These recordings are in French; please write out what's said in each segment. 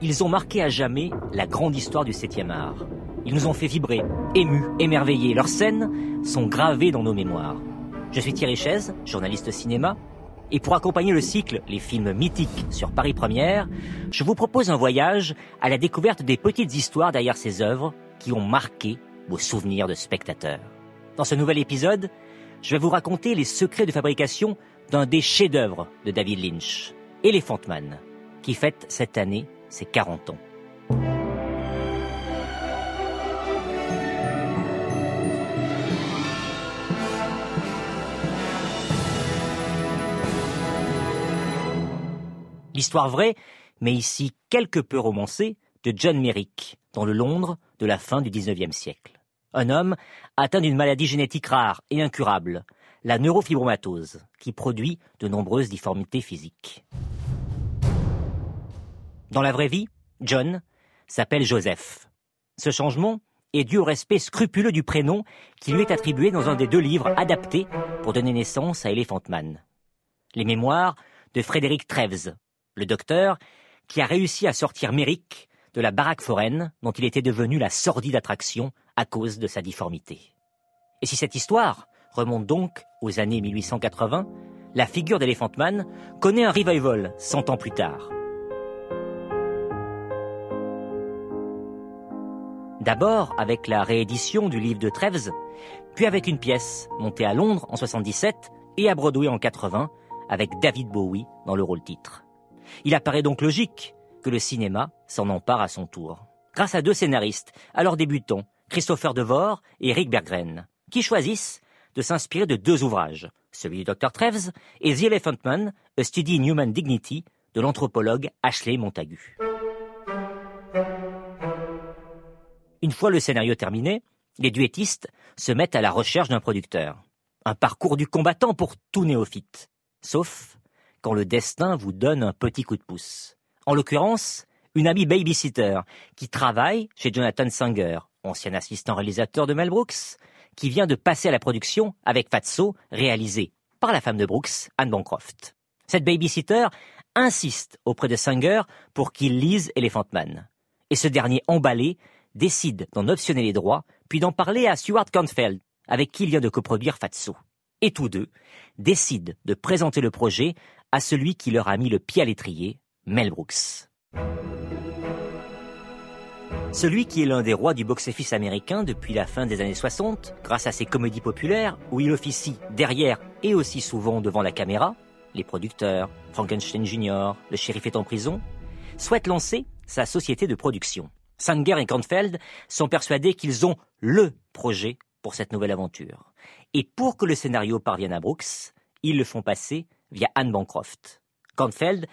Ils ont marqué à jamais la grande histoire du 7e art. Ils nous ont fait vibrer, émus, émerveillés. Leurs scènes sont gravées dans nos mémoires. Je suis Thierry Chaise, journaliste cinéma, et pour accompagner le cycle Les films mythiques sur Paris Première, je vous propose un voyage à la découverte des petites histoires derrière ces œuvres qui ont marqué vos souvenirs de spectateurs. Dans ce nouvel épisode, je vais vous raconter les secrets de fabrication d'un des chefs-d'œuvre de David Lynch, Elephant Man, qui fête cette année ses 40 ans. L'histoire vraie, mais ici quelque peu romancée, de John Merrick, dans le Londres de la fin du XIXe siècle. Un homme atteint d'une maladie génétique rare et incurable, la neurofibromatose, qui produit de nombreuses difformités physiques. Dans la vraie vie, John s'appelle Joseph. Ce changement est dû au respect scrupuleux du prénom qui lui est attribué dans un des deux livres adaptés pour donner naissance à Elephant Man. Les mémoires de Frédéric Treves, le docteur qui a réussi à sortir Merrick de la baraque foraine dont il était devenu la sordide attraction à cause de sa difformité. Et si cette histoire remonte donc aux années 1880, la figure d'Elephant Man connaît un revival cent ans plus tard. D'abord avec la réédition du livre de Treves, puis avec une pièce montée à Londres en 77 et à Broadway en 80 avec David Bowie dans le rôle titre. Il apparaît donc logique que le cinéma s'en empare à son tour. Grâce à deux scénaristes, alors débutants, Christopher Devore et Eric Berggren, qui choisissent de s'inspirer de deux ouvrages, celui du Dr. Treves et The Elephant Man, A Study in Human Dignity de l'anthropologue Ashley Montagu. Une fois le scénario terminé, les duettistes se mettent à la recherche d'un producteur. Un parcours du combattant pour tout néophyte. Sauf quand le destin vous donne un petit coup de pouce. En l'occurrence, une amie babysitter qui travaille chez Jonathan Singer, ancien assistant réalisateur de Mel Brooks, qui vient de passer à la production avec Fatso, réalisé par la femme de Brooks, Anne Bancroft. Cette babysitter insiste auprès de Singer pour qu'il lise Elephant Man. Et ce dernier emballé décide d'en optionner les droits, puis d'en parler à Stuart Kornfeld, avec qui il vient de coproduire Fatso. Et tous deux décident de présenter le projet à celui qui leur a mis le pied à l'étrier, Mel Brooks. Celui qui est l'un des rois du box-office américain depuis la fin des années 60, grâce à ses comédies populaires où il officie derrière et aussi souvent devant la caméra, les producteurs, Frankenstein Jr., le shérif est en prison, souhaite lancer sa société de production. Sanger et Kornfeld sont persuadés qu'ils ont LE projet pour cette nouvelle aventure. Et pour que le scénario parvienne à Brooks, ils le font passer via Anne Bancroft. Kornfeld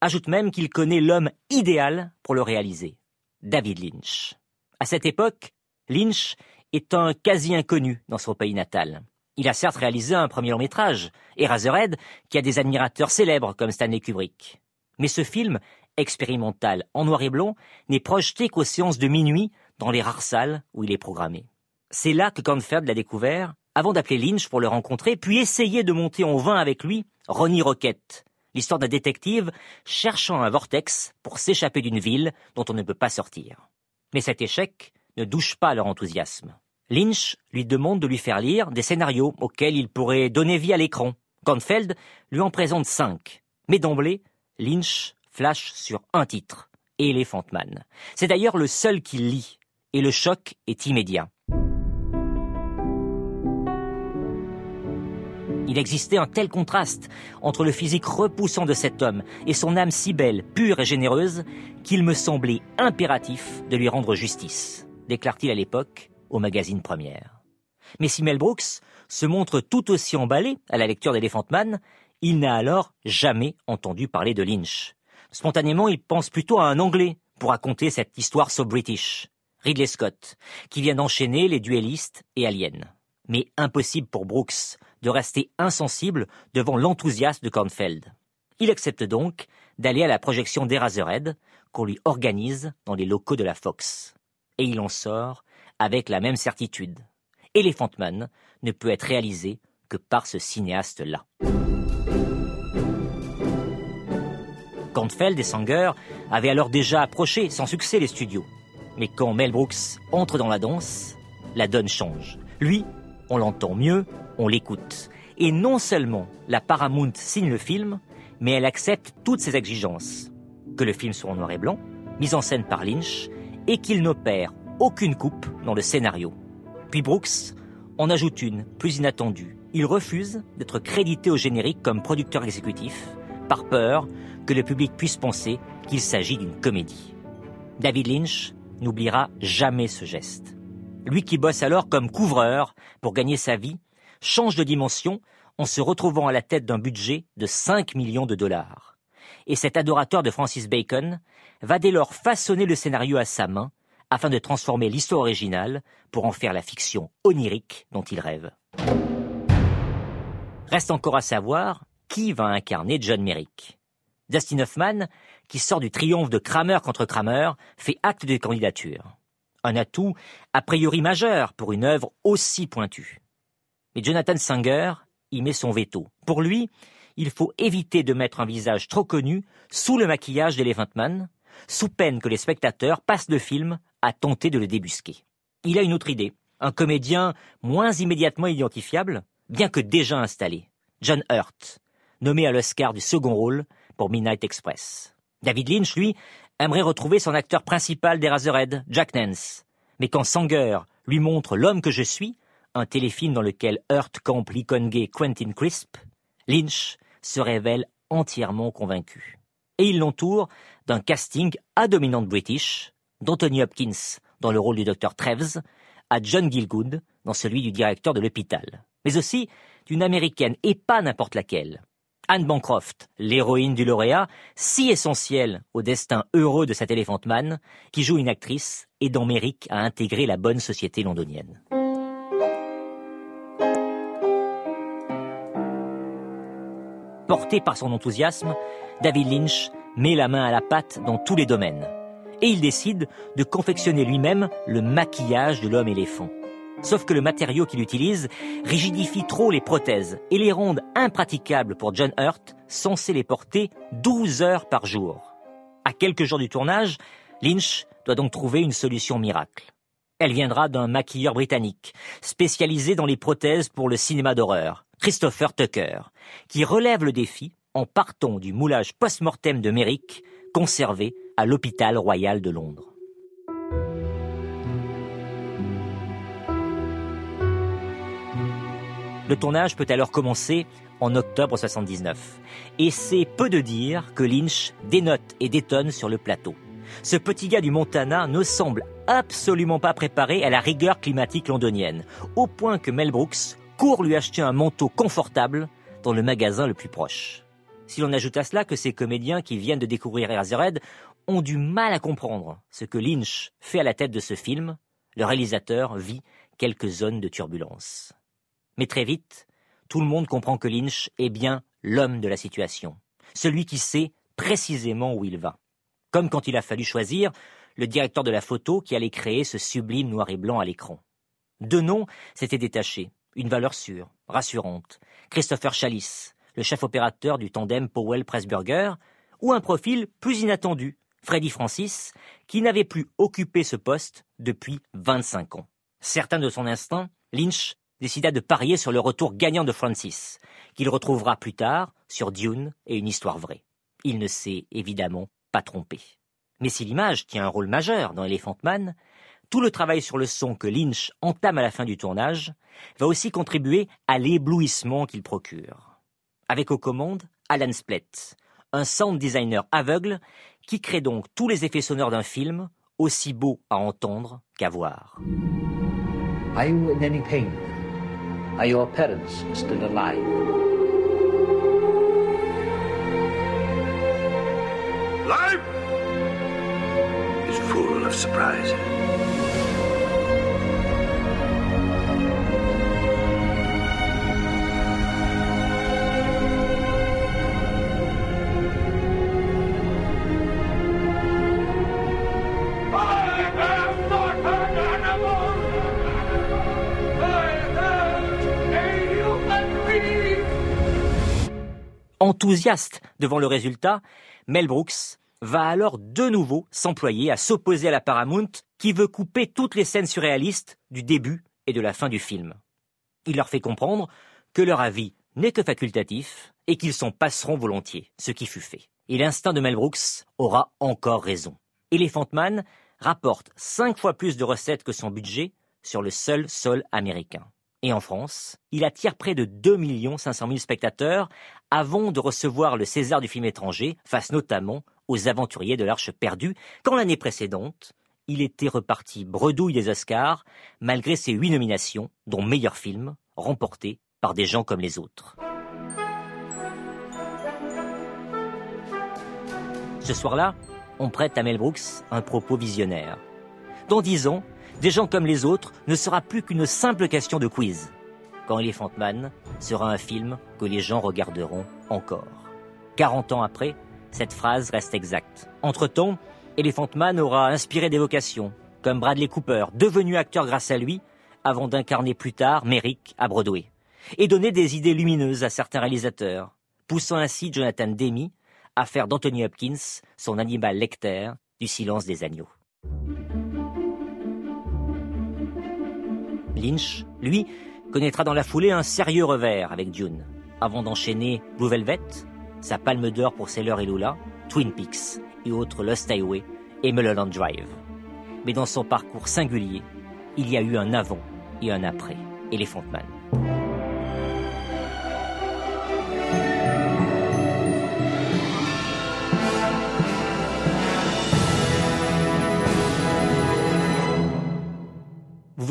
ajoute même qu'il connaît l'homme idéal pour le réaliser, David Lynch. À cette époque, Lynch est un quasi inconnu dans son pays natal. Il a certes réalisé un premier long métrage, Eraserhead, qui a des admirateurs célèbres comme Stanley Kubrick. Mais ce film, expérimental en noir et blanc, n'est projeté qu'aux séances de minuit dans les rares salles où il est programmé. C'est là que Cornfeld l'a découvert, avant d'appeler Lynch pour le rencontrer, puis essayer de monter en vain avec lui Ronnie Rocket, l'histoire d'un détective cherchant un vortex pour s'échapper d'une ville dont on ne peut pas sortir. Mais cet échec ne douche pas leur enthousiasme. Lynch lui demande de lui faire lire des scénarios auxquels il pourrait donner vie à l'écran. Kornfeld lui en présente cinq. Mais d'emblée, Lynch flash sur un titre, Elephant Man. C'est d'ailleurs le seul qu'il lit, et le choc est immédiat. Il existait un tel contraste entre le physique repoussant de cet homme et son âme si belle, pure et généreuse, qu'il me semblait impératif de lui rendre justice, déclare-t-il à l'époque au magazine Première. Mais si Mel Brooks se montre tout aussi emballé à la lecture d'Elephant Man, il n'a alors jamais entendu parler de Lynch. Spontanément, il pense plutôt à un Anglais pour raconter cette histoire so british, Ridley Scott, qui vient d'enchaîner les duellistes et Alien. Mais impossible pour Brooks de rester insensible devant l'enthousiasme de Kornfeld. Il accepte donc d'aller à la projection d'Eraserhead qu'on lui organise dans les locaux de la Fox. Et il en sort avec la même certitude. Elephant Man ne peut être réalisé que par ce cinéaste-là. Kornfeld et Sanger avaient alors déjà approché sans succès les studios. Mais quand Mel Brooks entre dans la danse, la donne change. Lui, on l'entend mieux, on l'écoute. Et non seulement la Paramount signe le film, mais elle accepte toutes ses exigences. Que le film soit en noir et blanc, mis en scène par Lynch, et qu'il n'opère aucune coupe dans le scénario. Puis Brooks en ajoute une, plus inattendue. Il refuse d'être crédité au générique comme producteur exécutif, par peur que le public puisse penser qu'il s'agit d'une comédie. David Lynch n'oubliera jamais ce geste. Lui qui bosse alors comme couvreur pour gagner sa vie, change de dimension en se retrouvant à la tête d'un budget de 5 millions de dollars. Et cet adorateur de Francis Bacon va dès lors façonner le scénario à sa main afin de transformer l'histoire originale pour en faire la fiction onirique dont il rêve. Reste encore à savoir qui va incarner John Merrick. Dustin Hoffman, qui sort du triomphe de Kramer contre Kramer, fait acte de candidature. Un atout a priori majeur pour une œuvre aussi pointue. Mais Jonathan Sanger y met son veto. Pour lui, il faut éviter de mettre un visage trop connu sous le maquillage d'Elephant Man, sous peine que les spectateurs passent le film à tenter de le débusquer. Il a une autre idée, un comédien moins immédiatement identifiable, bien que déjà installé, John Hurt, nommé à l'Oscar du second rôle pour Midnight Express. David Lynch, lui, aimerait retrouver son acteur principal d'Eraserhead, Jack Nance. Mais quand Sanger lui montre L'homme que je suis, un téléfilm dans lequel Hurt campe l'icône gay Quentin Crisp, Lynch se révèle entièrement convaincu. Et il l'entoure d'un casting à dominante british, d'Anthony Hopkins dans le rôle du docteur Treves, à John Gilgood dans celui du directeur de l'hôpital, mais aussi d'une américaine et pas n'importe laquelle. Anne Bancroft, l'héroïne du lauréat, si essentielle au destin heureux de cet Elephant Man, qui joue une actrice et dont Merrick a intégré la bonne société londonienne. Porté par son enthousiasme, David Lynch met la main à la pâte dans tous les domaines. Et il décide de confectionner lui-même le maquillage de l'homme éléphant. Sauf que le matériau qu'il utilise rigidifie trop les prothèses et les rend impraticables pour John Hurt, censé les porter 12 heures par jour. À quelques jours du tournage, Lynch doit donc trouver une solution miracle. Elle viendra d'un maquilleur britannique, spécialisé dans les prothèses pour le cinéma d'horreur, Christopher Tucker, qui relève le défi en partant du moulage post-mortem de Merrick, conservé à l'hôpital royal de Londres. Le tournage peut alors commencer en octobre 79. Et c'est peu de dire que Lynch dénote et détonne sur le plateau. Ce petit gars du Montana ne semble absolument pas préparé à la rigueur climatique londonienne, au point que Mel Brooks court lui acheter un manteau confortable dans le magasin le plus proche. Si l'on ajoute à cela que ces comédiens qui viennent de découvrir Eraserhead ont du mal à comprendre ce que Lynch fait à la tête de ce film, le réalisateur vit quelques zones de turbulence. Mais très vite, tout le monde comprend que Lynch est bien l'homme de la situation, celui qui sait précisément où il va. Comme quand il a fallu choisir le directeur de la photo qui allait créer ce sublime noir et blanc à l'écran. Deux noms s'étaient détachés, une valeur sûre, rassurante, Christopher Chalice, le chef opérateur du tandem Powell-Pressburger, ou un profil plus inattendu, Freddy Francis, qui n'avait plus occupé ce poste depuis 25 ans. Certain de son instinct, Lynch décida de parier sur le retour gagnant de Francis, qu'il retrouvera plus tard sur Dune et une histoire vraie. Il ne s'est évidemment pas trompé. Mais si l'image tient un rôle majeur dans Elephant Man, tout le travail sur le son que Lynch entame à la fin du tournage va aussi contribuer à l'éblouissement qu'il procure. Avec aux commandes Alan Splett, un sound designer aveugle qui crée donc tous les effets sonores d'un film, aussi beaux à entendre qu'à voir. Are your parents still alive? Life is full of surprises. Enthousiaste devant le résultat, Mel Brooks va alors de nouveau s'employer à s'opposer à la Paramount qui veut couper toutes les scènes surréalistes du début et de la fin du film. Il leur fait comprendre que leur avis n'est que facultatif et qu'ils s'en passeront volontiers, ce qui fut fait. Et l'instinct de Mel Brooks aura encore raison. Elephant Man rapporte cinq fois plus de recettes que son budget sur le seul sol américain. Et en France, il attire près de 2 500 000 spectateurs avant de recevoir le César du film étranger, face notamment aux aventuriers de l'Arche perdue, quand l'année précédente, il était reparti bredouille des Oscars, malgré ses huit nominations, dont meilleur film, remporté par des gens comme les autres. Ce soir-là, on prête à Mel Brooks un propos visionnaire. Dans dix ans, des gens comme les autres ne sera plus qu'une simple question de quiz. Quand Elephant Man sera un film que les gens regarderont encore. 40 ans après, cette phrase reste exacte. Entre-temps, Elephant Man aura inspiré des vocations, comme Bradley Cooper, devenu acteur grâce à lui, avant d'incarner plus tard Merrick à Broadway, et donné des idées lumineuses à certains réalisateurs, poussant ainsi Jonathan Demi à faire d'Anthony Hopkins son animal lecteur du silence des agneaux. Lynch, lui, connaîtra dans la foulée un sérieux revers avec Dune, avant d'enchaîner Blue Velvet, sa palme d'or pour Sailor et Lula, Twin Peaks et autres Lost Highway et Mulholland Drive. Mais dans son parcours singulier, il y a eu un avant et un après Elephant Man.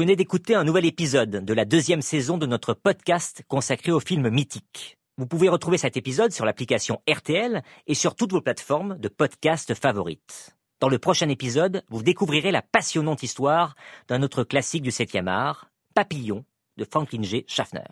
Venez d'écouter un nouvel épisode de la deuxième saison de notre podcast consacré aux films mythiques. Vous pouvez retrouver cet épisode sur l'application RTL et sur toutes vos plateformes de podcast favorites. Dans le prochain épisode, vous découvrirez la passionnante histoire d'un autre classique du 7e art, Papillon, de Franklin G. Schaffner.